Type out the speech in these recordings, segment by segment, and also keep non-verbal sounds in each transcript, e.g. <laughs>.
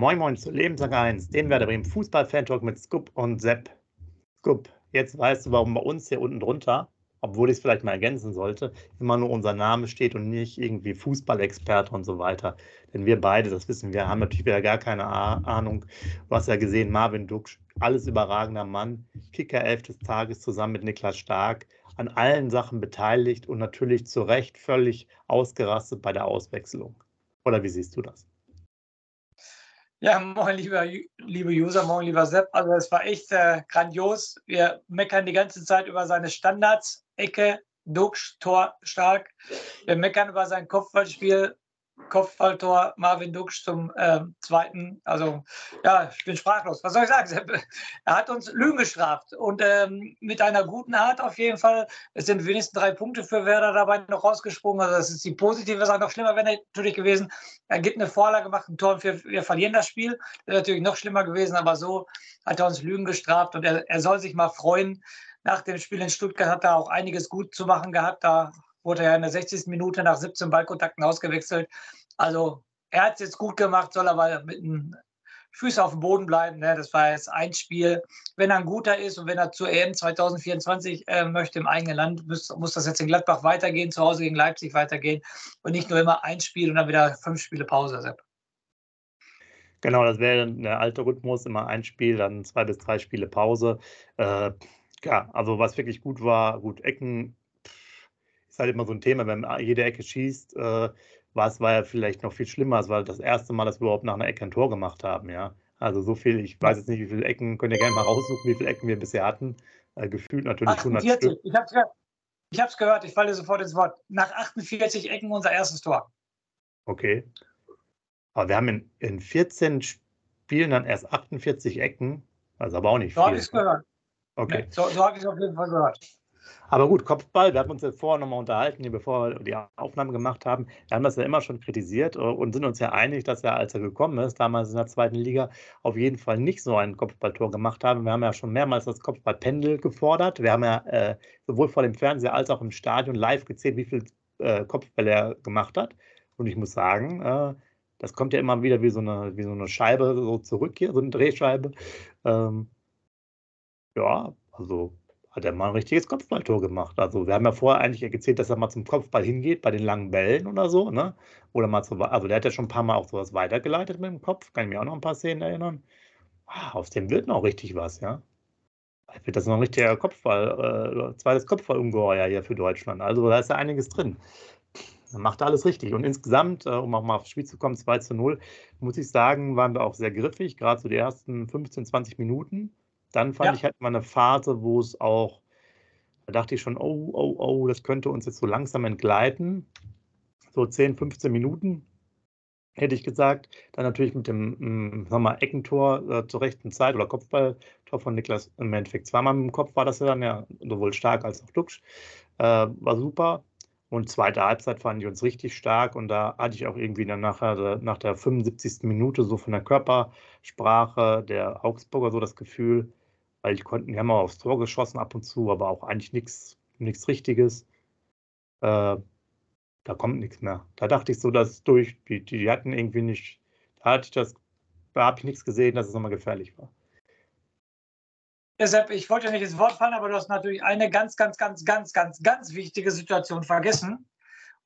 moin moin zu Lebenslang 1, dem Werder Bremen Fußball-Fan-Talk mit Scoop und Sepp. Scoop, jetzt weißt du, warum bei uns hier unten drunter, obwohl ich es vielleicht mal ergänzen sollte, immer nur unser Name steht und nicht irgendwie Fußballexperte und so weiter. Denn wir beide, das wissen wir, haben natürlich wieder gar keine Ahnung. Du hast ja gesehen, Marvin Duksch, alles überragender Mann, Kicker 11 des Tages zusammen mit Niklas Stark, an allen Sachen beteiligt und natürlich zu Recht völlig ausgerastet bei der Auswechslung. Oder wie siehst du das? Ja, moin, lieber, liebe User, moin, lieber Sepp. Also, es war echt äh, grandios. Wir meckern die ganze Zeit über seine Standards, Ecke, Duxch, Tor stark. Wir meckern über sein Kopfballspiel, Kopfballtor Marvin Duksch zum äh, zweiten. Also ja, ich bin sprachlos. Was soll ich sagen? <laughs> Er hat uns Lügen gestraft und ähm, mit einer guten Art auf jeden Fall. Es sind wenigstens drei Punkte für Werder dabei noch rausgesprungen. Also das ist die positive Sache. Noch schlimmer wäre natürlich gewesen, er gibt eine Vorlage, macht ein Tor und wir, wir verlieren das Spiel. Das wäre natürlich noch schlimmer gewesen, aber so hat er uns Lügen gestraft und er, er soll sich mal freuen. Nach dem Spiel in Stuttgart hat er auch einiges gut zu machen gehabt. Da wurde er in der 60. Minute nach 17 Ballkontakten ausgewechselt. Also er hat es jetzt gut gemacht, soll aber mit den Füßen auf dem Boden bleiben. Ne? Das war jetzt ein Spiel. Wenn er ein guter ist und wenn er zur EM 2024 äh, möchte im eigenen Land, muss, muss das jetzt in Gladbach weitergehen, zu Hause gegen Leipzig weitergehen und nicht nur immer ein Spiel und dann wieder fünf Spiele Pause. Sepp. Genau, das wäre der alte Rhythmus, immer ein Spiel, dann zwei bis drei Spiele Pause. Äh, ja, also was wirklich gut war, gut, Ecken halt immer so ein Thema, wenn jede Ecke schießt, äh, war es war ja vielleicht noch viel schlimmer. Es war das erste Mal, dass wir überhaupt nach einer Ecke ein Tor gemacht haben, ja. Also so viel, ich weiß jetzt nicht, wie viele Ecken, könnt ihr gerne mal raussuchen, wie viele Ecken wir bisher hatten. Äh, gefühlt natürlich 48. 100 Stück. Ich habe es gehört. Ich gehört, ich falle sofort ins Wort. Nach 48 Ecken unser erstes Tor. Okay. Aber wir haben in, in 14 Spielen dann erst 48 Ecken. Also aber auch nicht so viel. So habe ich es gehört. Okay. Nee, so, so habe ich es auf jeden Fall gehört. Aber gut, Kopfball, wir haben uns jetzt vorher nochmal unterhalten, bevor wir die Aufnahme gemacht haben. Wir haben das ja immer schon kritisiert äh, und sind uns ja einig, dass er, als er gekommen ist, damals in der zweiten Liga, auf jeden Fall nicht so ein Kopfballtor gemacht haben. Wir haben ja schon mehrmals das Kopfballpendel gefordert. Wir haben ja äh, sowohl vor dem Fernseher als auch im Stadion live gezählt, wie viel äh, Kopfbälle er gemacht hat. Und ich muss sagen, äh, das kommt ja immer wieder wie so eine, wie so eine Scheibe so zurück hier, so eine Drehscheibe. Ähm, ja, also hat er mal ein richtiges Kopfballtor gemacht. Also wir haben ja vorher eigentlich gezählt, dass er mal zum Kopfball hingeht, bei den langen Bällen oder so, ne? Oder mal zu, also der hat ja schon ein paar Mal auch sowas weitergeleitet mit dem Kopf, kann ich mir auch noch ein paar Szenen erinnern. Ah, aus dem wird noch richtig was, ja. Vielleicht wird das noch ein richtiger Kopfball, äh, zweites Kopfballungeheuer hier für Deutschland. Also da ist ja einiges drin. Er macht alles richtig. Und insgesamt, äh, um auch mal aufs Spiel zu kommen, 2 zu 0, muss ich sagen, waren wir auch sehr griffig, gerade so die ersten 15, 20 Minuten. Dann fand ja. ich halt mal eine Phase, wo es auch, da dachte ich schon, oh, oh, oh, das könnte uns jetzt so langsam entgleiten. So 10, 15 Minuten, hätte ich gesagt. Dann natürlich mit dem, hm, sagen wir mal, Eckentor äh, zur rechten Zeit oder Kopfballtor von Niklas im Endeffekt zweimal mit dem Kopf war das ja dann ja sowohl stark als auch Duxch. Äh, war super. Und zweite Halbzeit fand ich uns richtig stark und da hatte ich auch irgendwie dann nachher, nach der 75. Minute so von der Körpersprache der Augsburger so das Gefühl, weil die konnten, die haben auch aufs Tor geschossen ab und zu, aber auch eigentlich nichts Richtiges. Äh, da kommt nichts mehr. Da dachte ich so, dass durch, die, die hatten irgendwie nicht, da hatte ich das, da habe ich nichts gesehen, dass es nochmal gefährlich war. Deshalb, ich wollte nicht ins Wort fallen, aber du hast natürlich eine ganz, ganz, ganz, ganz, ganz, ganz wichtige Situation vergessen.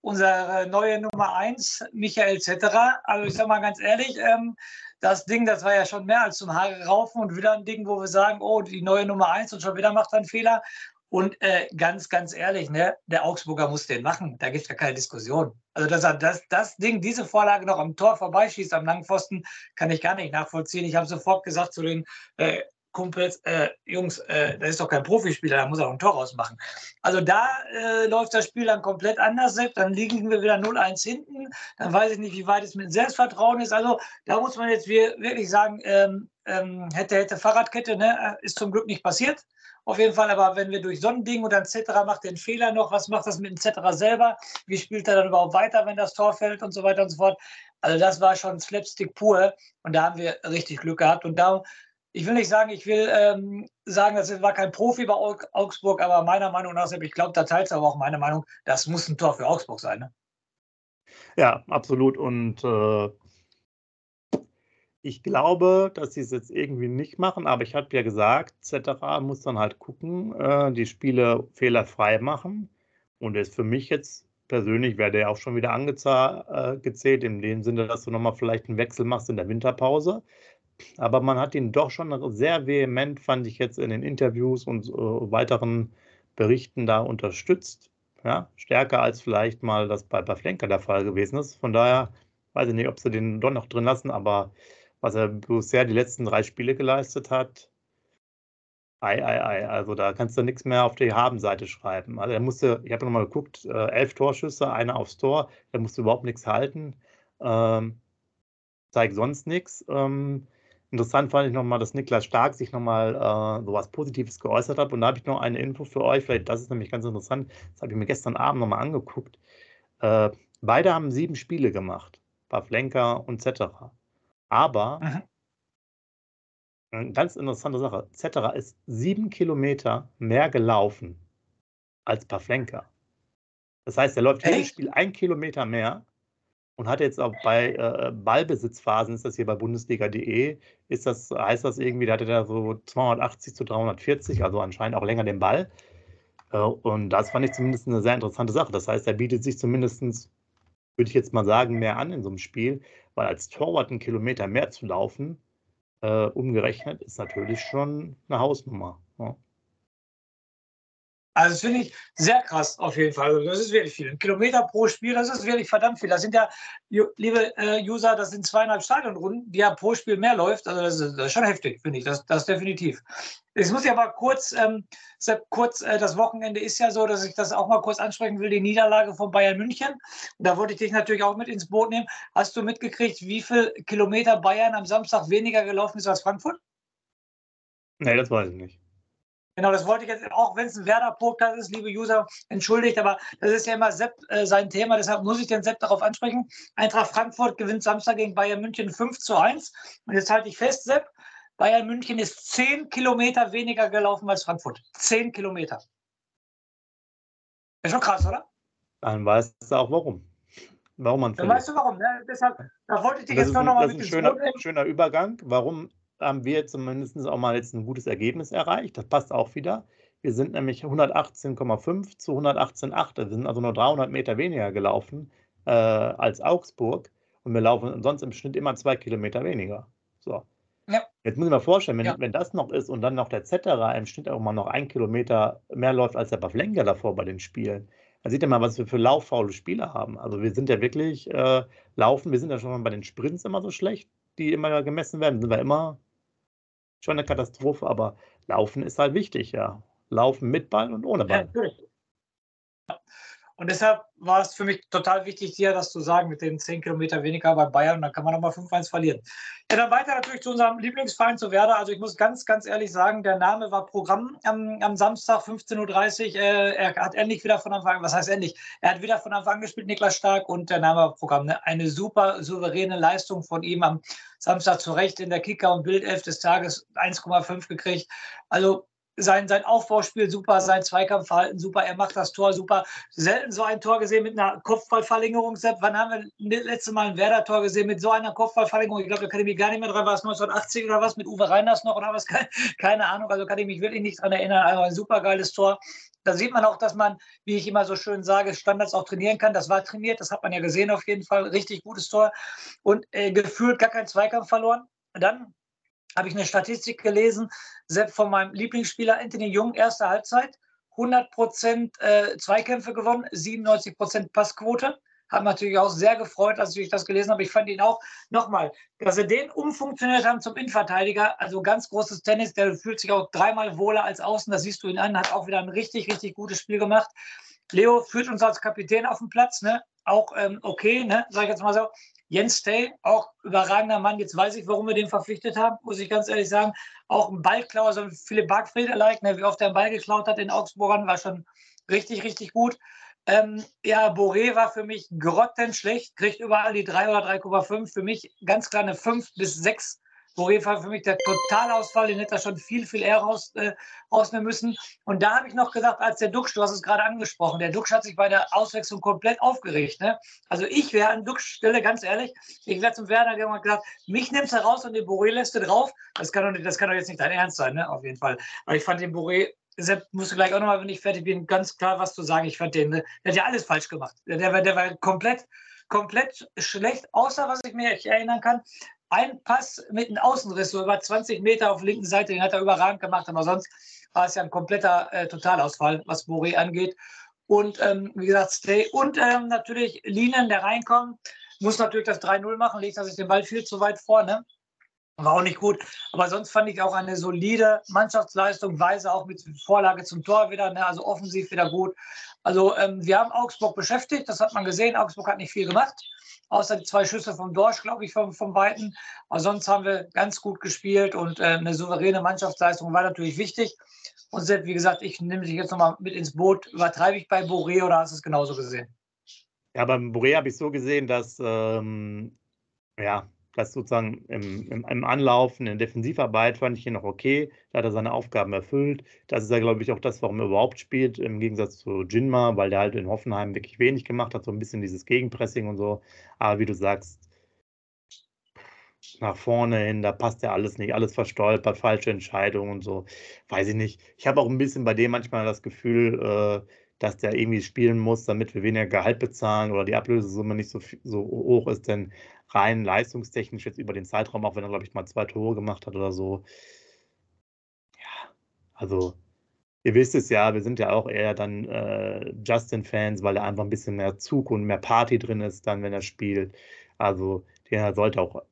Unsere neue Nummer 1, Michael Zetterer. Also ich sage mal ganz ehrlich, ähm, das Ding, das war ja schon mehr als zum Haare raufen und wieder ein Ding, wo wir sagen, oh, die neue Nummer eins und schon wieder macht er einen Fehler. Und äh, ganz, ganz ehrlich, ne, der Augsburger muss den machen. Da gibt es ja keine Diskussion. Also, dass er das, das Ding, diese Vorlage noch am Tor vorbeischießt, am langen Pfosten, kann ich gar nicht nachvollziehen. Ich habe sofort gesagt zu den äh, Kumpels, äh, Jungs, äh, das ist doch kein Profispieler, da muss er auch ein Tor rausmachen. Also da äh, läuft das Spiel dann komplett anders, dann liegen wir wieder 0-1 hinten, dann weiß ich nicht, wie weit es mit Selbstvertrauen ist. Also da muss man jetzt wirklich sagen, ähm, ähm, hätte, hätte Fahrradkette, ne, ist zum Glück nicht passiert. Auf jeden Fall, aber wenn wir durch so ein Ding und dann Cetera macht den Fehler noch, was macht das mit dem Cetera selber? Wie spielt er dann überhaupt weiter, wenn das Tor fällt und so weiter und so fort? Also das war schon Slapstick pur und da haben wir richtig Glück gehabt und da ich will nicht sagen, ich will ähm, sagen, das war kein Profi bei Augsburg, aber meiner Meinung nach, ich glaube, da teilt es aber auch meine Meinung, das muss ein Tor für Augsburg sein. Ne? Ja, absolut. Und äh, Ich glaube, dass sie es jetzt irgendwie nicht machen, aber ich habe ja gesagt, Zetterer muss dann halt gucken, äh, die Spiele fehlerfrei machen. Und ist für mich jetzt persönlich, wäre der auch schon wieder angezählt, äh, in dem Sinne, dass du nochmal vielleicht einen Wechsel machst in der Winterpause. Aber man hat ihn doch schon sehr vehement, fand ich jetzt in den Interviews und äh, weiteren Berichten da unterstützt. Ja, stärker als vielleicht mal das bei, bei Flenker der Fall gewesen ist. Von daher weiß ich nicht, ob sie den doch noch drin lassen, aber was er bisher die letzten drei Spiele geleistet hat, ei, ei, ei. Also da kannst du nichts mehr auf die Habenseite schreiben. Also er musste, ich habe nochmal geguckt, äh, elf Torschüsse, einer aufs Tor, er musste überhaupt nichts halten. Ähm, zeigt sonst nichts. Ähm, interessant fand ich nochmal, dass Niklas Stark sich nochmal äh, so was Positives geäußert hat. Und da habe ich noch eine Info für euch, vielleicht das ist nämlich ganz interessant. Das habe ich mir gestern Abend nochmal angeguckt. Äh, beide haben sieben Spiele gemacht. Pavlenka und Zetterer. Aber, mhm. eine ganz interessante Sache, Zetterer ist sieben Kilometer mehr gelaufen als Pavlenka. Das heißt, er läuft jedes Spiel ein Kilometer mehr und hat jetzt auch bei äh, Ballbesitzphasen, ist das hier bei Bundesliga.de, ist das, heißt das irgendwie, da hat er so 280 zu 340, also anscheinend auch länger den Ball. Äh, und das fand ich zumindest eine sehr interessante Sache. Das heißt, er bietet sich zumindest, würde ich jetzt mal sagen, mehr an in so einem Spiel, weil als Torwart einen Kilometer mehr zu laufen, äh, umgerechnet, ist natürlich schon eine Hausnummer. Ja. Also das finde ich sehr krass auf jeden Fall. Also das ist wirklich viel. Ein Kilometer pro Spiel, das ist wirklich verdammt viel. Das sind ja, liebe äh, User, das sind zweieinhalb Stadionrunden, die ja pro Spiel mehr läuft. Also das ist, schon heftig, finde ich. Das, das definitiv. Jetzt muss ich aber kurz, ähm, kurz äh, das Wochenende ist ja so, dass ich das auch mal kurz ansprechen will, die Niederlage von Bayern München. Da wollte ich dich natürlich auch mit ins Boot nehmen. Hast du mitgekriegt, wie viel Kilometer Bayern am Samstag weniger gelaufen ist als Frankfurt? Nee, das weiß ich nicht. Genau, das wollte ich jetzt, auch wenn es ein Werder-Podcast ist, liebe User, entschuldigt, aber das ist ja immer Sepp äh, sein Thema, deshalb muss ich den Sepp darauf ansprechen. Eintracht Frankfurt gewinnt Samstag gegen Bayern München 5 zu 1. Und jetzt halte ich fest, Sepp, Bayern München ist 10 Kilometer weniger gelaufen als Frankfurt. 10 Kilometer. Ist schon krass, oder? Dann weißt du auch warum. Warum man Dann weißt du warum. Ne? Deshalb, da wollte ich dich jetzt noch mal mit Das ist ein schöner, schöner Übergang. Warum haben wir zumindest auch mal jetzt ein gutes Ergebnis erreicht. Das passt auch wieder. Wir sind nämlich 118,5 zu 118,8. Wir sind also nur 300 Meter weniger gelaufen äh, als Augsburg. Und wir laufen sonst im Schnitt immer zwei Kilometer weniger. So. Ja. Jetzt muss ich mir vorstellen, wenn, ja. wenn das noch ist und dann noch der Zetterer im Schnitt auch mal noch ein Kilometer mehr läuft als der Pavlenka davor bei den Spielen, dann sieht ihr mal, was wir für lauffaule Spieler haben. Also wir sind ja wirklich äh, laufen, wir sind ja schon mal bei den Sprints immer so schlecht, die immer gemessen werden, sind wir immer schon eine Katastrophe, aber Laufen ist halt wichtig, ja. Laufen mit Ball und ohne Ball. Ja, und deshalb war es für mich total wichtig, dir das zu sagen mit den 10 Kilometer weniger bei Bayern. Und dann kann man nochmal 5-1 verlieren. Ja, dann weiter natürlich zu unserem Lieblingsverein zu Werder. Also ich muss ganz, ganz ehrlich sagen, der Name war Programm am, am Samstag 15.30 Uhr. Äh, er hat endlich wieder von Anfang an, was heißt endlich? Er hat wieder von Anfang an gespielt, Niklas Stark, und der Name war Programm. Ne? Eine super souveräne Leistung von ihm am Samstag zu Recht in der Kicker- und Bildelf des Tages 1,5 gekriegt. Also sein, sein Aufbauspiel super, sein Zweikampfverhalten super, er macht das Tor super. Selten so ein Tor gesehen mit einer Kopfballverlängerung. Sepp, wann haben wir das letzte Mal ein Werder-Tor gesehen mit so einer Kopfballverlängerung? Ich glaube, da kann ich mich gar nicht mehr dran. War es 1980 oder was mit Uwe Reiners noch oder was? Keine Ahnung, also kann ich mich wirklich nicht dran erinnern. Also ein super geiles Tor. Da sieht man auch, dass man, wie ich immer so schön sage, Standards auch trainieren kann. Das war trainiert, das hat man ja gesehen auf jeden Fall. Richtig gutes Tor und äh, gefühlt gar kein Zweikampf verloren. Dann habe ich eine Statistik gelesen, selbst von meinem Lieblingsspieler Anthony Jung, erste Halbzeit, 100 Prozent äh, Zweikämpfe gewonnen, 97 Prozent Passquote. Haben natürlich auch sehr gefreut, als ich das gelesen habe. Ich fand ihn auch, nochmal, dass sie den umfunktioniert haben zum Innenverteidiger. Also ganz großes Tennis. Der fühlt sich auch dreimal wohler als außen. Das siehst du ihn an. Hat auch wieder ein richtig, richtig gutes Spiel gemacht. Leo führt uns als Kapitän auf den Platz. Ne? Auch ähm, okay, ne? sag ich jetzt mal so. Jens Stay, auch überragender Mann. Jetzt weiß ich, warum wir den verpflichtet haben, muss ich ganz ehrlich sagen. Auch ein Ballklauer, so Philipp Bargfried-alike, ne, wie oft er einen Ball geklaut hat in Augsburgern, war schon richtig, richtig gut. Ähm, ja, Boré war für mich grottenschlecht, kriegt überall die 3 oder 3,5. Für mich ganz klar eine 5 bis 6 Boré war für mich der Totalausfall, den hätte er schon viel, viel eher raus, äh, rausnehmen müssen. Und da habe ich noch gesagt, als der Duxch, du hast es gerade angesprochen, der Duxch hat sich bei der Auswechslung komplett aufgeregt. Ne? Also ich wäre an Duxch Stelle, ganz ehrlich, ich wäre zum Werner gegangen und gesagt, mich nimmst du raus und den Boré lässt du drauf. Das kann, doch nicht, das kann doch jetzt nicht dein Ernst sein, ne? auf jeden Fall. Aber ich fand den Boré Sepp, musst du gleich auch nochmal, wenn ich fertig bin, ganz klar was zu sagen. Ich fand den, der hat ja alles falsch gemacht. Der, der, war, der war komplett, komplett schlecht, außer was ich mir erinnern kann. Ein Pass mit einem Außenriss, so über 20 Meter auf der linken Seite, den hat er überragend gemacht, aber sonst war es ja ein kompletter äh, Totalausfall, was Boré angeht. Und ähm, wie gesagt, Stay und ähm, natürlich Linen, der reinkommt, muss natürlich das 3-0 machen, legt er sich den Ball viel zu weit vorne. War auch nicht gut. Aber sonst fand ich auch eine solide Mannschaftsleistung. Weise auch mit Vorlage zum Tor wieder, ne? also offensiv wieder gut. Also ähm, wir haben Augsburg beschäftigt, das hat man gesehen. Augsburg hat nicht viel gemacht, außer die zwei Schüsse vom Dorsch, glaube ich, vom, vom Weiten. Aber sonst haben wir ganz gut gespielt und äh, eine souveräne Mannschaftsleistung war natürlich wichtig. Und Sepp, wie gesagt, ich nehme dich jetzt nochmal mit ins Boot. Übertreibe ich bei Boré oder hast du es genauso gesehen? Ja, beim Boré habe ich so gesehen, dass ähm, ja, das sozusagen im, im, im, Anlauf, in der Defensivarbeit fand ich ihn noch okay. Da hat er seine Aufgaben erfüllt. Das ist ja, glaube ich, auch das, warum er überhaupt spielt, im Gegensatz zu Jinma, weil der halt in Hoffenheim wirklich wenig gemacht hat, so ein bisschen dieses Gegenpressing und so. Aber wie du sagst, nach vorne hin, da passt ja alles nicht, alles verstolpert, falsche Entscheidungen und so. Weiß ich nicht. Ich habe auch ein bisschen bei dem manchmal das Gefühl, äh, dass der irgendwie spielen muss, damit wir weniger Gehalt bezahlen oder die Ablösesumme nicht so, so hoch ist, denn rein leistungstechnisch jetzt über den Zeitraum, auch wenn er, glaube ich, mal zwei Tore gemacht hat oder so. Ja, also ihr wisst es ja, wir sind ja auch eher dann äh, Justin-Fans, weil er einfach ein bisschen mehr Zug und mehr Party drin ist, dann, wenn er spielt. Also der sollte auch,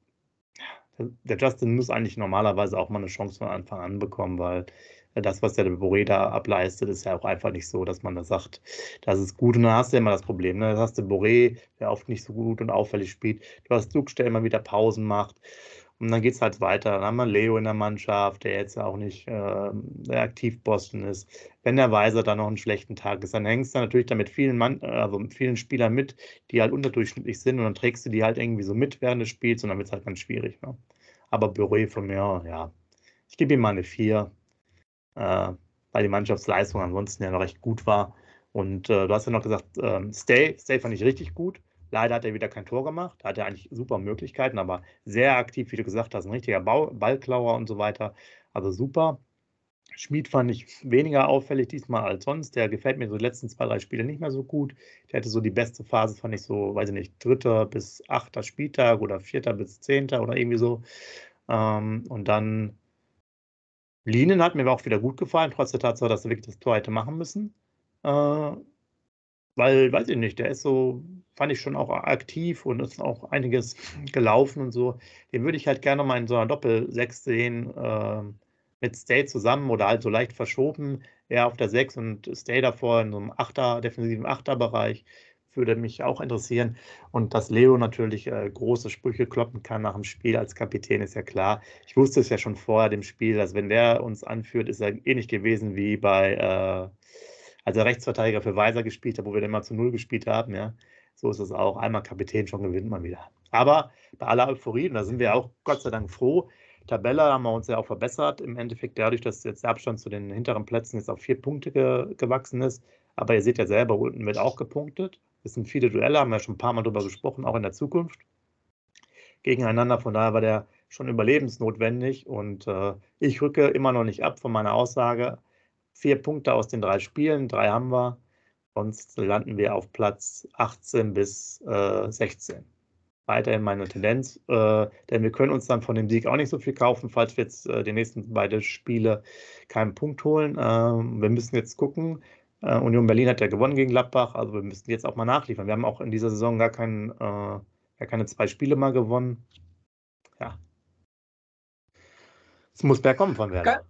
der Justin muss eigentlich normalerweise auch mal eine Chance von Anfang an bekommen, weil das, was der Boré da ableistet, ist ja auch einfach nicht so, dass man da sagt, das ist gut. Und dann hast du immer das Problem. Ne? Da hast du Boré, der oft nicht so gut und auffällig spielt. Du hast Duck, der immer wieder Pausen macht. Und dann geht es halt weiter. Dann haben wir Leo in der Mannschaft, der jetzt auch nicht äh, der Aktivposten ist. Wenn der Weiser dann noch einen schlechten Tag ist, dann hängst du natürlich damit vielen Mann, also mit vielen Spielern mit, die halt unterdurchschnittlich sind und dann trägst du die halt irgendwie so mit während des Spiels und dann wird es halt ganz schwierig. Ne? Aber Boré von mir, ja, ich gebe ihm mal eine 4 äh, weil die Mannschaftsleistung ansonsten ja noch recht gut war. Und äh, du hast ja noch gesagt, ähm, Stay, Stay fand ich richtig gut. Leider hat er wieder kein Tor gemacht. Hat er eigentlich super Möglichkeiten, aber sehr aktiv, wie du gesagt hast, ein richtiger Ball Ballklauer und so weiter. Also super. Schmid fand ich weniger auffällig diesmal als sonst. Der gefällt mir so die letzten zwei, drei Spiele nicht mehr so gut. Der hatte so die beste Phase, fand ich so, weiß ich nicht, dritter bis achter Spieltag oder vierter bis zehnter oder irgendwie so. Ähm, und dann Linen hat mir auch wieder gut gefallen, trotz der Tatsache, dass er wirklich das Tor hätte machen müssen. Äh, weil, weiß ich nicht, der ist so, fand ich schon auch aktiv und ist auch einiges <sniffs> gelaufen und so. Den würde ich halt gerne mal in so einer Doppel-6 sehen, äh, mit Stay zusammen oder halt so leicht verschoben. Er auf der 6 und Stay davor in so einem Achter, defensiven Achterbereich würde mich auch interessieren. Und dass Leo natürlich äh, große Sprüche kloppen kann nach dem Spiel als Kapitän, ist ja klar. Ich wusste es ja schon vorher dem Spiel, dass wenn der uns anführt, ist er ähnlich gewesen wie bei, äh, als er Rechtsverteidiger für Weiser gespielt hat, wo wir dann mal zu Null gespielt haben. Ja. So ist es auch. Einmal Kapitän, schon gewinnt man wieder. Aber bei aller Euphorie, und da sind wir auch Gott sei Dank froh, Tabelle haben wir uns ja auch verbessert. Im Endeffekt dadurch, dass jetzt der Abstand zu den hinteren Plätzen jetzt auf vier Punkte ge gewachsen ist. Aber ihr seht ja selber, unten wird auch gepunktet. Es sind viele Duelle, haben wir schon ein paar Mal darüber gesprochen, auch in der Zukunft gegeneinander. Von daher war der schon überlebensnotwendig und äh, ich rücke immer noch nicht ab von meiner Aussage. Vier Punkte aus den drei Spielen, drei haben wir, sonst landen wir auf Platz 18 bis äh, 16. Weiterhin meine Tendenz, äh, denn wir können uns dann von dem Sieg auch nicht so viel kaufen, falls wir jetzt äh, die nächsten beiden Spiele keinen Punkt holen. Ähm, wir müssen jetzt gucken, äh, Union Berlin hat ja gewonnen gegen Gladbach, also wir müssen jetzt auch mal nachliefern. Wir haben auch in dieser Saison gar, kein, äh, gar keine zwei Spiele mal gewonnen. Ja. Es muss bergkommen von Werder.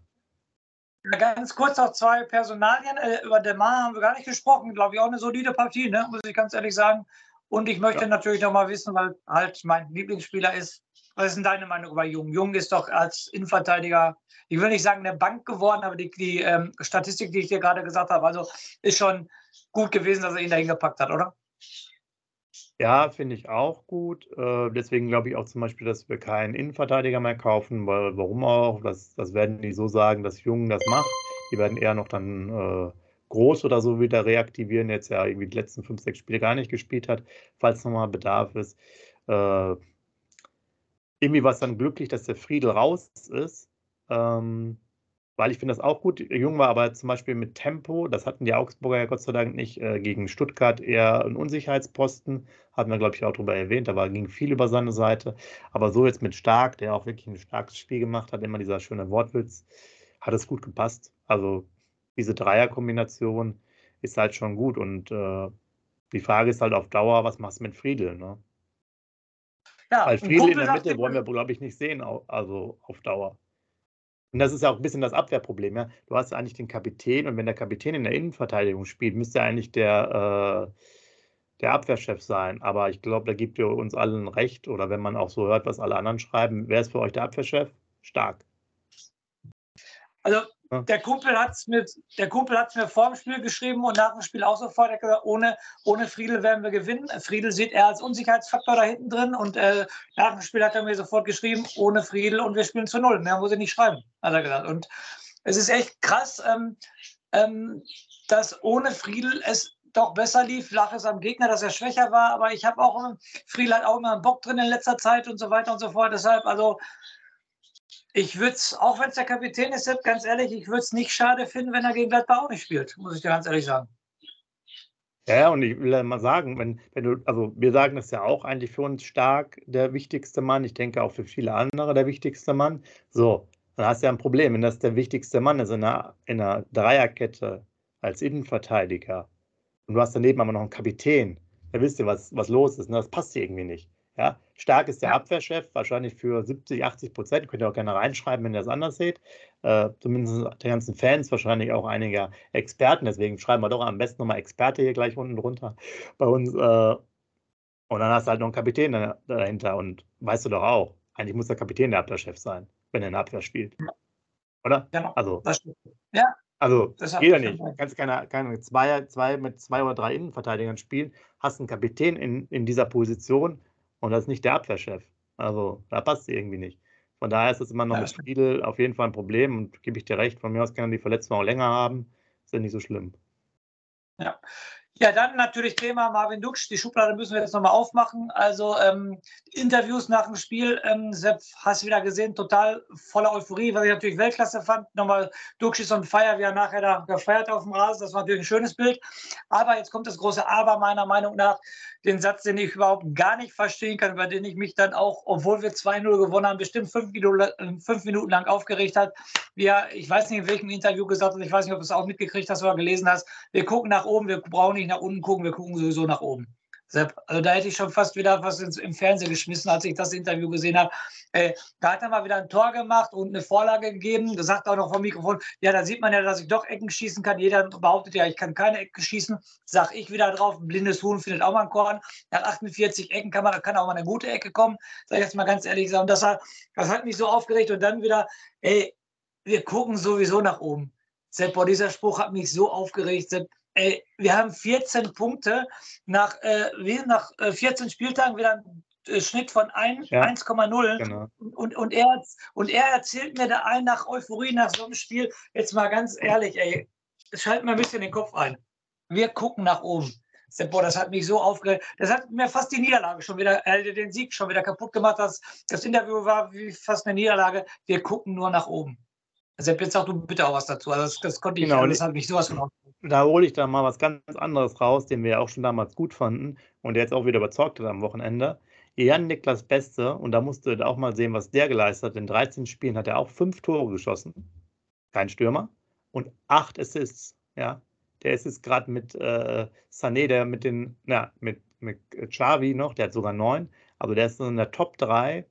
Ganz kurz noch zwei Personalien. Äh, über Demar haben wir gar nicht gesprochen. Glaube ich auch eine solide Partie, ne? muss ich ganz ehrlich sagen. Und ich möchte ja. natürlich noch mal wissen, weil halt mein Lieblingsspieler ist, was ist denn deine Meinung über Jung? Jung ist doch als Innenverteidiger, ich will nicht sagen eine Bank geworden, aber die, die ähm, Statistik, die ich dir gerade gesagt habe, also ist schon gut gewesen, dass er ihn da hingepackt hat, oder? Ja, finde ich auch gut. Äh, deswegen glaube ich auch zum Beispiel, dass wir keinen Innenverteidiger mehr kaufen, weil warum auch? Das, das werden die so sagen, dass Jungen das macht. Die werden eher noch dann äh, groß oder so wieder reaktivieren, jetzt ja irgendwie die letzten fünf, sechs Spiele gar nicht gespielt hat, falls nochmal Bedarf ist. Äh, irgendwie war es dann glücklich, dass der Friedel raus ist. Ähm, weil ich finde das auch gut. Jung war aber zum Beispiel mit Tempo, das hatten die Augsburger ja Gott sei Dank nicht, äh, gegen Stuttgart eher ein Unsicherheitsposten, hatten wir, glaube ich, auch darüber erwähnt, da ging viel über seine Seite. Aber so jetzt mit Stark, der auch wirklich ein starkes Spiel gemacht hat, immer dieser schöne Wortwitz, hat es gut gepasst. Also diese Dreierkombination ist halt schon gut und äh, die Frage ist halt auf Dauer, was machst du mit Friedel, ne? Ja, Weil Friedel in der Mitte wollen wir, glaube ich, nicht sehen, also auf Dauer. Und das ist ja auch ein bisschen das Abwehrproblem. Ja? Du hast eigentlich den Kapitän und wenn der Kapitän in der Innenverteidigung spielt, müsste eigentlich der, äh, der Abwehrchef sein. Aber ich glaube, da gibt ihr uns allen recht. Oder wenn man auch so hört, was alle anderen schreiben, wer ist für euch der Abwehrchef? Stark. Also der Kumpel hat es mir, vor dem Spiel geschrieben und nach dem Spiel auch sofort. Er hat gesagt, ohne, ohne Friedel werden wir gewinnen. Friedel sieht er als Unsicherheitsfaktor da hinten drin und äh, nach dem Spiel hat er mir sofort geschrieben, ohne Friedel und wir spielen zu null. Mehr muss ich nicht schreiben, hat er gesagt. Und es ist echt krass, ähm, ähm, dass ohne Friedel es doch besser lief. Lach es am Gegner, dass er schwächer war, aber ich habe auch, Friedel hat auch immer einen Bock drin in letzter Zeit und so weiter und so fort. Deshalb, also ich würde es, auch wenn es der Kapitän ist, ganz ehrlich, ich würde es nicht schade finden, wenn er gegen Gladbach auch nicht spielt, muss ich dir ganz ehrlich sagen. Ja, und ich will mal sagen, wenn, wenn du, also wir sagen das ja auch eigentlich für uns stark der wichtigste Mann, ich denke auch für viele andere der wichtigste Mann. So, dann hast du ja ein Problem, wenn das der wichtigste Mann ist in einer, in einer Dreierkette als Innenverteidiger und du hast daneben aber noch einen Kapitän, dann wisst ihr, was, was los ist. Ne? Das passt dir irgendwie nicht. Ja, stark ist der ja. Abwehrchef, wahrscheinlich für 70, 80 Prozent. Könnt ihr auch gerne reinschreiben, wenn ihr das anders seht. Äh, zumindest der ganzen Fans, wahrscheinlich auch einiger Experten. Deswegen schreiben wir doch am besten nochmal Experte hier gleich unten drunter bei uns. Äh, und dann hast du halt noch einen Kapitän dahinter. Und weißt du doch auch, eigentlich muss der Kapitän der Abwehrchef sein, wenn er in der Abwehr spielt. Oder? Genau. Also, ja. Also das geht ja nicht. Du kannst keine, keine zwei, zwei mit zwei oder drei Innenverteidigern spielen, hast einen Kapitän in, in dieser Position und das ist nicht der Abwehrchef. Also da passt sie irgendwie nicht. Von daher ist es immer noch ja, mit Spiel auf jeden Fall ein Problem und gebe ich dir recht, von mir aus kann die Verletzung auch länger haben. Ist ja nicht so schlimm. Ja. Ja, dann natürlich Thema Marvin Duksch. Die Schublade müssen wir jetzt nochmal aufmachen. Also ähm, Interviews nach dem Spiel. Ähm, Sepp, hast du wieder gesehen, total voller Euphorie, was ich natürlich Weltklasse fand. Nochmal Duksch ist on fire, wie er nachher da gefeiert auf dem Rasen. Das war natürlich ein schönes Bild. Aber jetzt kommt das große Aber meiner Meinung nach. Den Satz, den ich überhaupt gar nicht verstehen kann, über den ich mich dann auch, obwohl wir 2-0 gewonnen haben, bestimmt fünf Minuten, fünf Minuten lang aufgeregt hat. Wie er, ich weiß nicht, in welchem Interview gesagt hat, ich weiß nicht, ob du es auch mitgekriegt hast oder gelesen hast. Wir gucken nach oben, wir brauchen nicht nach unten gucken, wir gucken sowieso nach oben. Also da hätte ich schon fast wieder was im Fernsehen geschmissen, als ich das Interview gesehen habe. Äh, da hat er mal wieder ein Tor gemacht und eine Vorlage gegeben. Da sagt er auch noch vom Mikrofon, ja, da sieht man ja, dass ich doch Ecken schießen kann. Jeder behauptet ja, ich kann keine Ecken schießen. Sag ich wieder drauf, ein blindes Huhn findet auch mal ein Korn. Nach 48 Ecken kann, man, kann auch mal eine gute Ecke kommen. Sag ich jetzt mal ganz ehrlich. Und das hat, das hat mich so aufgeregt. Und dann wieder, ey, wir gucken sowieso nach oben. Sepp, dieser Spruch hat mich so aufgeregt. Sepp, ey, wir haben 14 Punkte nach, äh, nach äh, 14 Spieltagen wieder ein äh, Schnitt von ja. 1,0. Genau. Und, und, er, und er erzählt mir da ein nach Euphorie nach so einem Spiel. Jetzt mal ganz ehrlich, ey, schalt mir ein bisschen den Kopf ein. Wir gucken nach oben. Boah, das hat mich so aufgeregt. Das hat mir fast die Niederlage schon wieder, äh, den Sieg schon wieder kaputt gemacht. Das, das Interview war wie fast eine Niederlage. Wir gucken nur nach oben. Also jetzt sag du bitte auch was dazu. Also das, das konnte ich, genau. das hat mich sowas von Da hole ich dann mal was ganz anderes raus, den wir ja auch schon damals gut fanden und der jetzt auch wieder überzeugt hat am Wochenende. Jan Niklas Beste, und da musst du auch mal sehen, was der geleistet hat. In 13 Spielen hat er auch fünf Tore geschossen. Kein Stürmer. Und acht Assists. Ja. Der ist jetzt gerade mit äh, Sané, der mit den, na, mit, mit Xavi noch, der hat sogar neun. Also der ist in der Top 3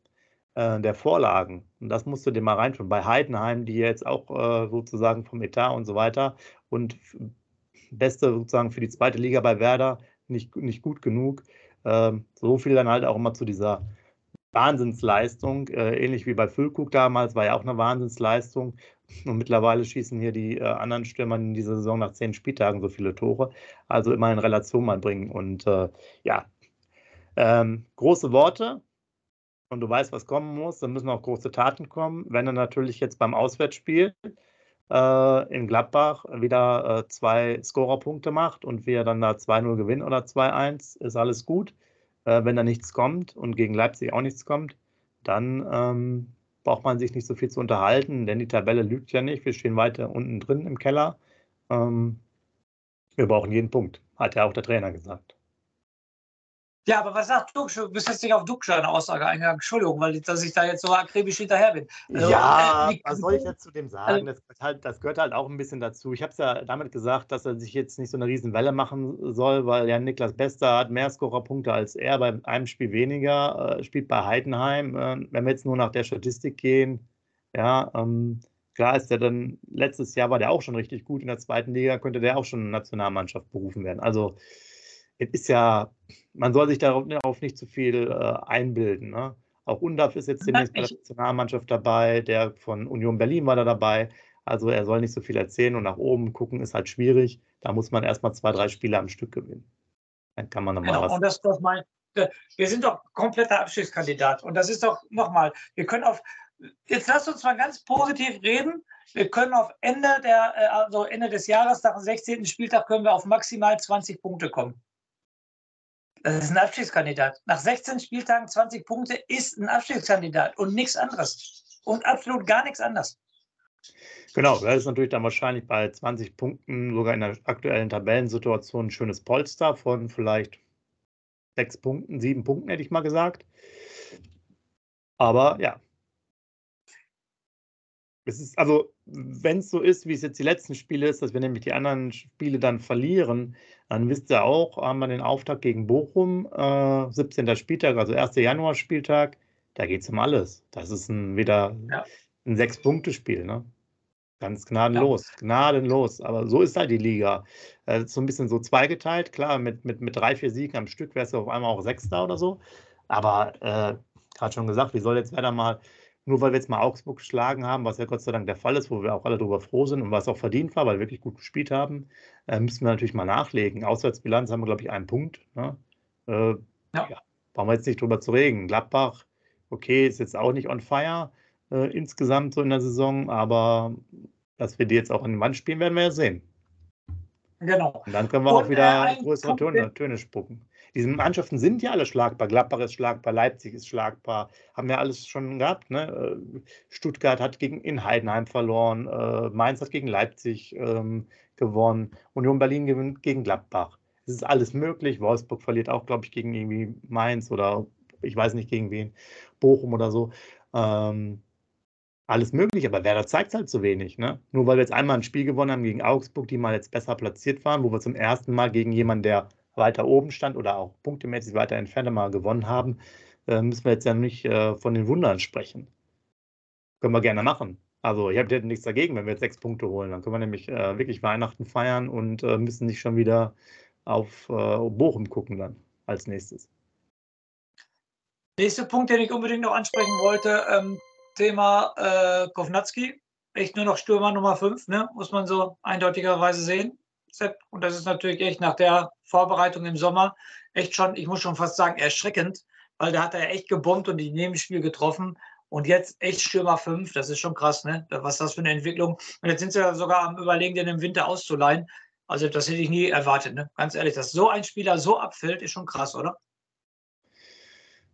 äh, der Vorlagen. Und das musst du dir mal reinschauen. Bei Heidenheim, die jetzt auch äh, sozusagen vom Etat und so weiter und Beste sozusagen für die zweite Liga bei Werder nicht, nicht gut genug. Ähm, so viel dann halt auch immer zu dieser Wahnsinnsleistung, äh, ähnlich wie bei Füllkrug damals, war ja auch eine Wahnsinnsleistung. Und mittlerweile schießen hier die äh, anderen Stürmer in dieser Saison nach zehn Spieltagen so viele Tore. Also immer in Relation mal bringen. Und äh, ja, Ähm, große Worte und du weißt, was kommen muss, dann müssen auch große Taten kommen. Wenn er natürlich jetzt beim Auswärtsspiel äh, in Gladbach wieder äh, zwei Scorerpunkte macht und wir dann da 2-0 gewinnen oder 2-1, ist alles gut. Äh, wenn da nichts kommt und gegen Leipzig auch nichts kommt, dann ähm, braucht man sich nicht so viel zu unterhalten, denn die Tabelle lügt ja nicht. Wir stehen weiter unten drin im Keller. Ähm, wir brauchen jeden Punkt, hat ja auch der Trainer gesagt. Ja, aber was sagt Dux? Du bist jetzt nicht auf Dux eine Aussage eingegangen. Entschuldigung, weil dass ich da jetzt so akribisch hinterher bin. Also, ja, äh, was soll ich jetzt zu dem sagen? Das gehört, halt, das gehört halt auch ein bisschen dazu. Ich habe es ja damit gesagt, dass er sich jetzt nicht so eine riesen Welle machen soll, weil ja Niklas Bester hat mehr Scorerpunkte als er, bei einem Spiel weniger, äh, spielt bei Heidenheim. Äh, wenn wir jetzt nur nach der Statistik gehen, ja, ähm, klar ist der dann, letztes Jahr war der auch schon richtig gut in der zweiten Liga, könnte der auch schon in Nationalmannschaft berufen werden. Also es ist ja, man soll sich darauf nicht zu viel äh, einbilden. Ne? Auch Undaf ist jetzt demnächst bei der Nationalmannschaft dabei, der von Union Berlin war da dabei. Also er soll nicht so viel erzählen und nach oben gucken ist halt schwierig. Da muss man erstmal zwei, drei Spiele am Stück gewinnen. Dann kann man nochmal genau, was. Und das doch mal, wir sind doch kompletter Abstiegskandidat. Und das ist doch nochmal, wir können auf, jetzt lasst uns mal ganz positiv reden. Wir können auf Ende der, äh, also Ende des Jahres, nach dem 16. Spieltag, können wir auf maximal 20 Punkte kommen. Das ist ein Abstiegskandidat. Nach 16 Spieltagen 20 Punkte ist ein Abstiegskandidat und nichts anderes. Und absolut gar nichts anderes. Genau, das ist natürlich dann wahrscheinlich bei 20 Punkten sogar in der aktuellen Tabellensituation ein schönes Polster von vielleicht sechs Punkten, sieben Punkten, hätte ich mal gesagt. Aber ja, es ist, also, wenn es so ist, wie es jetzt die letzten Spiele ist, dass wir nämlich die anderen Spiele dann verlieren, dann wisst ihr auch, haben wir den Auftakt gegen Bochum, äh, 17. Spieltag, also 1. Januar-Spieltag, da geht es um alles. Das ist ein, wieder ja. ein Sechs-Punkte-Spiel, ne? Ganz gnadenlos, ja. gnadenlos. Aber so ist halt die Liga. Äh, so ein bisschen so zweigeteilt. Klar, mit, mit, mit drei, vier Siegen am Stück wärst du auf einmal auch Sechster oder so. Aber äh, gerade schon gesagt, wie soll jetzt Werder mal nur weil wir jetzt mal Augsburg geschlagen haben, was ja Gott sei Dank der Fall ist, wo wir auch alle darüber froh sind und was auch verdient war, weil wir wirklich gut gespielt haben, äh, müssen wir natürlich mal nachlegen. Auswärtsbilanz haben wir, glaube ich, einen Punkt. Ne? Äh, ja. ja. Brauchen wir jetzt nicht drüber zu reden. Gladbach, okay, ist jetzt auch nicht on fire äh, insgesamt so in der Saison, aber dass wir die jetzt auch an den Wand spielen, werden wir ja sehen. Genau. Und dann können wir und, auch wieder äh, größere Töne, Töne spucken. Diese Mannschaften sind ja alle schlagbar. Gladbach ist schlagbar, Leipzig ist schlagbar. Haben ja alles schon gehabt. Ne? Äh, Stuttgart hat gegen in Heidenheim verloren. Äh, Mainz hat gegen Leipzig ähm, gewonnen. Union Berlin gewinnt gegen Gladbach. Es ist alles möglich. Wolfsburg verliert auch, glaube ich, gegen irgendwie Mainz oder ich weiß nicht gegen wen. Bochum oder so. Ähm, alles möglich, aber Werder zeigt es halt zu wenig. Ne? Nur weil wir jetzt einmal ein Spiel gewonnen haben gegen Augsburg, die mal jetzt besser platziert waren, wo wir zum ersten Mal gegen jemanden, der weiter oben stand oder auch punktemäßig weiter entfernt mal gewonnen haben, äh, müssen wir jetzt ja nicht äh, von den Wundern sprechen. Können wir gerne machen. Also ich habe nichts dagegen, wenn wir jetzt sechs Punkte holen. Dann können wir nämlich äh, wirklich Weihnachten feiern und äh, müssen nicht schon wieder auf äh, Bochum gucken dann als nächstes. Nächster Punkt, den ich unbedingt noch ansprechen wollte, ähm, Thema äh, Kovnatski. Echt nur noch Stürmer Nummer 5, ne? muss man so eindeutigerweise sehen. Und das ist natürlich echt nach der Vorbereitung im Sommer echt schon, ich muss schon fast sagen, erschreckend, weil da hat er echt gebombt und die Nebenspiel getroffen. Und jetzt echt Stürmer 5, das ist schon krass, ne? Was das für eine Entwicklung? Und jetzt sind sie ja sogar am Überlegen, den im Winter auszuleihen. Also, das hätte ich nie erwartet, ne? Ganz ehrlich, dass so ein Spieler so abfällt, ist schon krass, oder?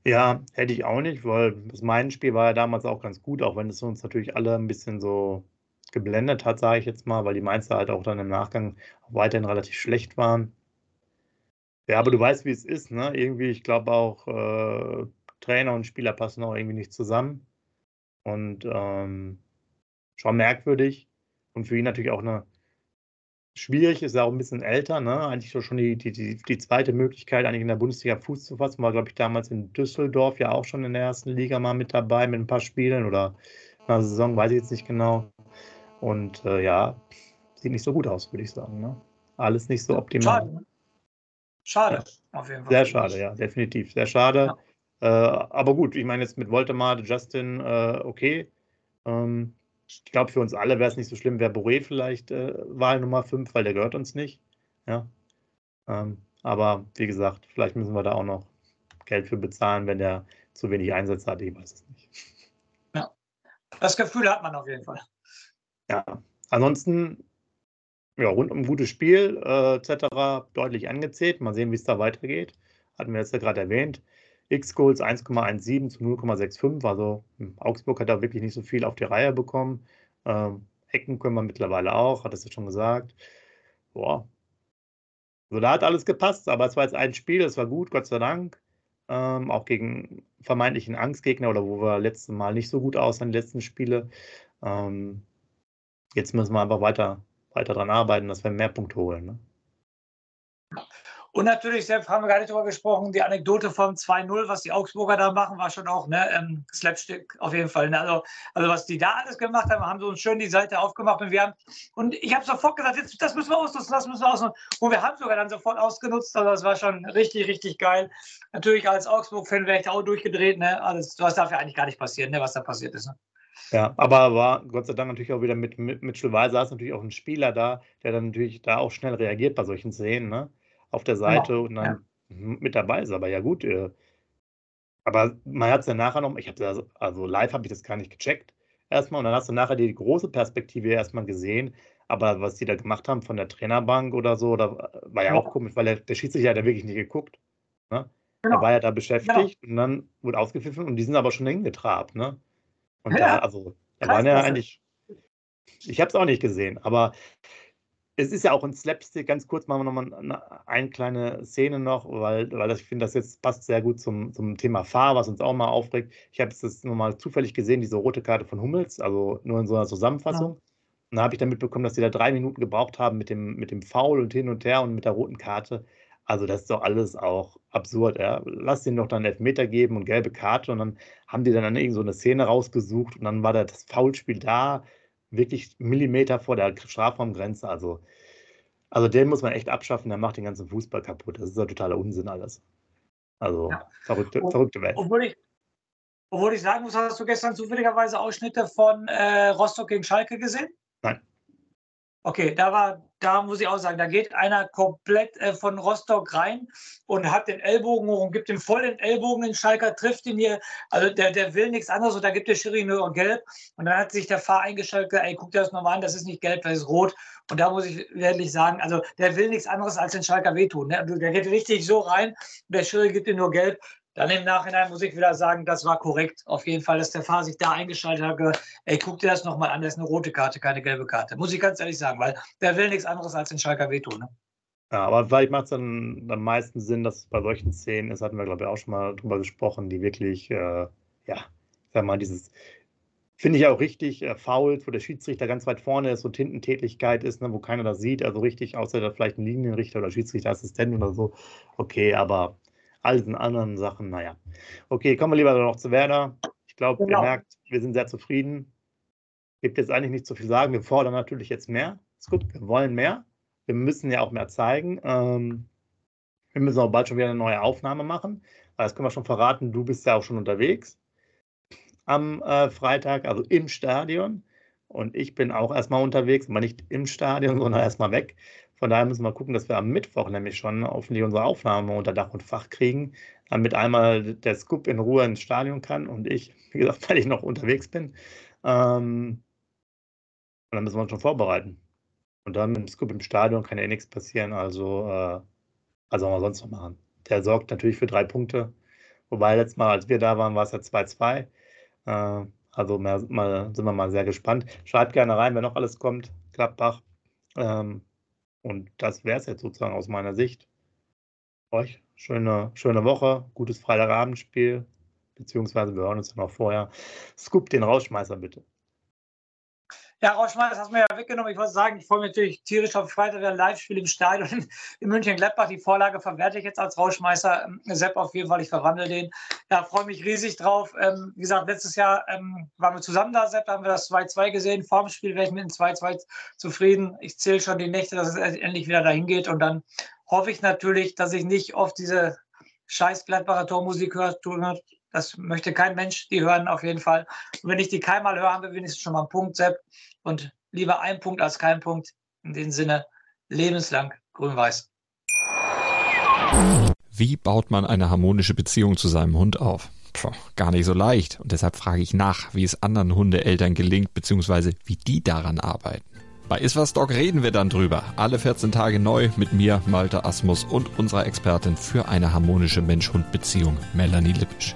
Ja, hätte ich auch nicht, weil das mein Spiel war ja damals auch ganz gut, auch wenn es uns natürlich alle ein bisschen so geblendet hat, sage ich jetzt mal, weil die Mainzer halt auch dann im Nachgang weiterhin relativ schlecht waren. Ja, aber du weißt, wie es ist, ne? Irgendwie, ich glaube auch, äh, Trainer und Spieler passen auch irgendwie nicht zusammen. Und ähm, schon merkwürdig. Und für ihn natürlich auch eine schwierig, ist ja auch ein bisschen älter, ne? Eigentlich schon die, die, die, die zweite Möglichkeit, eigentlich in der Bundesliga Fuß zu fassen, war, glaube ich, damals in Düsseldorf ja auch schon in der ersten Liga mal mit dabei mit ein paar Spielen oder einer Saison, weiß ich jetzt nicht genau. Und äh, ja, sieht nicht so gut aus, würde ich sagen. Ne? Alles nicht so optimal. Schade. Ne? Schade, ja. auf jeden Fall. Sehr schade, ja, definitiv. Sehr schade. Ja. Äh, aber gut, ich meine jetzt mit Voltemar, Justin, äh, okay. Ähm, ich glaube, für uns alle wäre es nicht so schlimm, wäre Boré vielleicht äh, Wahl Nummer 5, weil der gehört uns nicht. Ja. Ähm, aber wie gesagt, vielleicht müssen wir da auch noch Geld für bezahlen, wenn er zu wenig Einsätze hat. Ich weiß es nicht. Ja, das Gefühl hat man auf jeden Fall. Ja, ansonsten ja, rund um gutes Spiel äh, etc. deutlich angezählt. Mal sehen, wie es da weitergeht. Hatten wir jetzt ja gerade erwähnt. X-Goals 1,17 zu 0,65. Also hm, Augsburg hat da wirklich nicht so viel auf die Reihe bekommen. Ähm, Ecken können wir mittlerweile auch, hat es ja schon gesagt. Boah. Also da hat alles gepasst, aber es war jetzt ein Spiel, es war gut, Gott sei Dank. Ähm, auch gegen vermeintlichen Angstgegner oder wo wir letztes Mal nicht so gut aussahen, die letzten Spiele. Ähm, jetzt müssen wir einfach weiter weiter daran arbeiten, dass wir mehr Punkte holen. Ne? Und natürlich, selbst haben wir gar nicht darüber gesprochen, die Anekdote vom 2-0, was die Augsburger da machen, war schon auch ne, ähm, Slapstick auf jeden Fall. Ne? Also, also, was die da alles gemacht haben, haben so uns schön die Seite aufgemacht und wir haben, und ich habe sofort gesagt, jetzt, das müssen wir ausnutzen, das müssen wir ausnutzen. Und wir haben sogar dann sofort ausgenutzt, also das war schon richtig, richtig geil. Natürlich als Augsburg-Fan wäre ich da auch durchgedreht, ne? Alles, was darf ja eigentlich gar nicht passieren, ne? was da passiert ist. Ne? Ja, aber war Gott sei Dank natürlich auch wieder mit, mit Mitchell Weiser ist natürlich auch ein Spieler da, der dann natürlich da auch schnell reagiert bei solchen Szenen, ne? Auf der Seite genau. und dann ja. mit dabei ist. Aber ja gut, äh, aber man hat es ja nachher noch, ich habe das, also live habe ich das gar nicht gecheckt erstmal und dann hast du nachher die große Perspektive erstmal gesehen. Aber was die da gemacht haben von der Trainerbank oder so, da war ja, ja. auch komisch, weil der, der Schiedsrichter hat ja wirklich nicht geguckt. Ne? Genau. Er war ja da beschäftigt genau. und dann wurde ausgepfiffen und die sind aber schon hingetrabt, ne? Und ja, da, also, da waren ja eigentlich. Ich habe es auch nicht gesehen, aber es ist ja auch ein Slapstick. Ganz kurz machen wir nochmal eine, eine kleine Szene noch, weil, weil ich finde, das jetzt passt sehr gut zum, zum Thema Fahr, was uns auch mal aufregt. Ich habe es nochmal zufällig gesehen, diese rote Karte von Hummels, also nur in so einer Zusammenfassung. Ja. Und da habe ich dann mitbekommen, dass sie da drei Minuten gebraucht haben mit dem, mit dem Foul und hin und her und mit der roten Karte. Also das ist doch alles auch absurd. Ja? Lass den doch dann Elfmeter geben und gelbe Karte und dann haben die dann irgend so eine Szene rausgesucht und dann war da das Foulspiel da, wirklich Millimeter vor der Strafraumgrenze. Also, also den muss man echt abschaffen, der macht den ganzen Fußball kaputt. Das ist ja totaler Unsinn alles. Also ja. verrückte, verrückte Welt. Obwohl ich, obwohl ich sagen muss, hast du gestern zufälligerweise Ausschnitte von äh, Rostock gegen Schalke gesehen? Nein. Okay, da war, da muss ich auch sagen, da geht einer komplett äh, von Rostock rein und hat den Ellbogen hoch und gibt ihm voll den Ellbogen. Den Schalker trifft ihn hier. Also der, der will nichts anderes und da gibt der Schiri nur gelb. Und dann hat sich der Fahr eingeschaltet, ey, guck dir das nochmal an, das ist nicht gelb, das ist rot. Und da muss ich wirklich sagen, also der will nichts anderes als den Schalker wehtun. Ne? Der geht richtig so rein, der Schiri gibt ihm nur gelb. Dann im Nachhinein muss ich wieder sagen, das war korrekt. Auf jeden Fall, dass der Fahrer sich da eingeschaltet hat. Ey, guck dir das nochmal an, das ist eine rote Karte, keine gelbe Karte. Muss ich ganz ehrlich sagen, weil der will nichts anderes als den Schalker wehtun. Ne? Ja, aber vielleicht macht es dann am meisten Sinn, dass es bei solchen Szenen ist, hatten wir, glaube ich, auch schon mal drüber gesprochen, die wirklich, äh, ja, ich sag mal, dieses, finde ich auch richtig, äh, Fouls, wo der Schiedsrichter ganz weit vorne ist und hinten Tätigkeit ist, ne, wo keiner das sieht, also richtig, außer da vielleicht ein Linienrichter oder Schiedsrichterassistent oder so. Okay, aber all diesen anderen Sachen, naja. Okay, kommen wir lieber noch zu Werder. Ich glaube, genau. ihr merkt, wir sind sehr zufrieden. Gibt jetzt eigentlich nicht so viel sagen. Wir fordern natürlich jetzt mehr. Ist gut, wir wollen mehr. Wir müssen ja auch mehr zeigen. Ähm, wir müssen auch bald schon wieder eine neue Aufnahme machen. Das können wir schon verraten. Du bist ja auch schon unterwegs am äh, Freitag, also im Stadion. Und ich bin auch erstmal unterwegs, aber nicht im Stadion, sondern erstmal weg. Von daher müssen wir gucken, dass wir am Mittwoch nämlich schon hoffentlich unsere Aufnahme unter Dach und Fach kriegen, damit einmal der Scoop in Ruhe ins Stadion kann und ich, <laughs> wie gesagt, weil ich noch unterwegs bin. Ähm, und dann müssen wir uns schon vorbereiten. Und dann mit dem Scoop im Stadion kann ja nichts passieren. Also, äh, was sollen wir sonst noch machen? Der sorgt natürlich für drei Punkte. Wobei letztes Mal, als wir da waren, war es ja 2-2. Äh, also mehr, mal, sind wir mal sehr gespannt. Schreibt gerne rein, wenn noch alles kommt. Gladbach. Ähm, und das wäre es jetzt sozusagen aus meiner Sicht. Euch schöne, schöne Woche, gutes Freitagabendspiel, beziehungsweise wir hören uns dann auch vorher. Scoop den Rausschmeißer bitte. Ja, Rauschmeier, hast du mir ja weggenommen. Ich wollte sagen, ich freue mich natürlich tierisch auf Freitag ein Live-Spiel im Stadion <laughs> in München-Gladbach. Die Vorlage verwerte ich jetzt als Rauschmeister. Ähm, Sepp auf jeden Fall, ich verwandle den. Ja, freue mich riesig drauf. Ähm, wie gesagt, letztes Jahr ähm, waren wir zusammen da, Sepp, da haben wir das 2-2 gesehen. Vor dem Spiel wäre ich mit dem 2-2 zufrieden. Ich zähle schon die Nächte, dass es endlich wieder dahin geht. Und dann hoffe ich natürlich, dass ich nicht auf diese scheiß Gladbacher Tormusik höre. Das möchte kein Mensch, die hören auf jeden Fall. Und wenn ich die keinmal höre, haben wir wenigstens schon mal einen Punkt, Sepp. Und lieber ein Punkt als kein Punkt. In dem Sinne, lebenslang grün-weiß. Wie baut man eine harmonische Beziehung zu seinem Hund auf? Puh, gar nicht so leicht. Und deshalb frage ich nach, wie es anderen Hundeeltern gelingt, beziehungsweise wie die daran arbeiten. Bei Iswas Dog reden wir dann drüber. Alle 14 Tage neu mit mir, Malte Asmus und unserer Expertin für eine harmonische Mensch-Hund-Beziehung, Melanie Lippisch.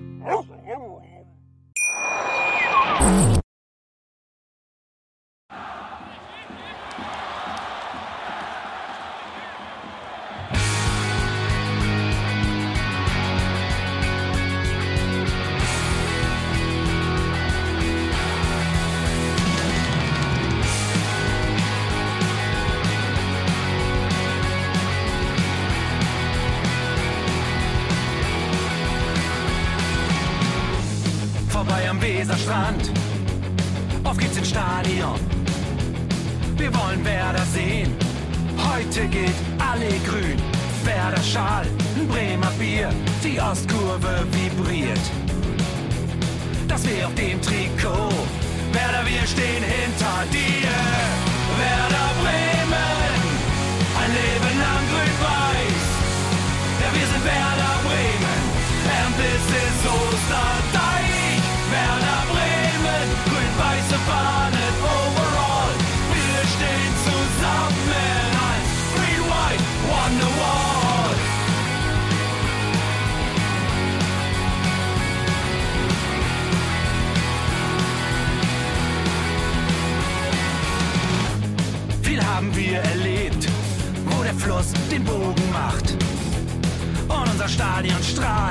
Osterdeich. Werder Bremen, grün-weiße Fahnen overall. Wir stehen zusammen als Green White Wonderwall. Viel haben wir erlebt, wo der Fluss den Bogen macht und unser Stadion strahlt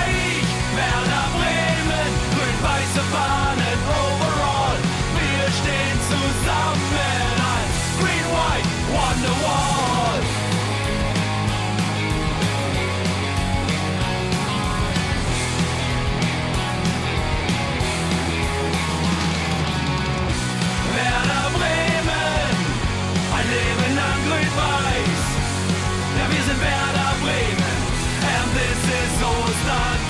Werder Bremen, grün-weiße Fahnen, overall. Wir stehen zusammen als Green White Wonderwall. Werder Bremen, ein Leben lang grün-weiß. Ja, wir sind Werder Bremen, and this is Ostern.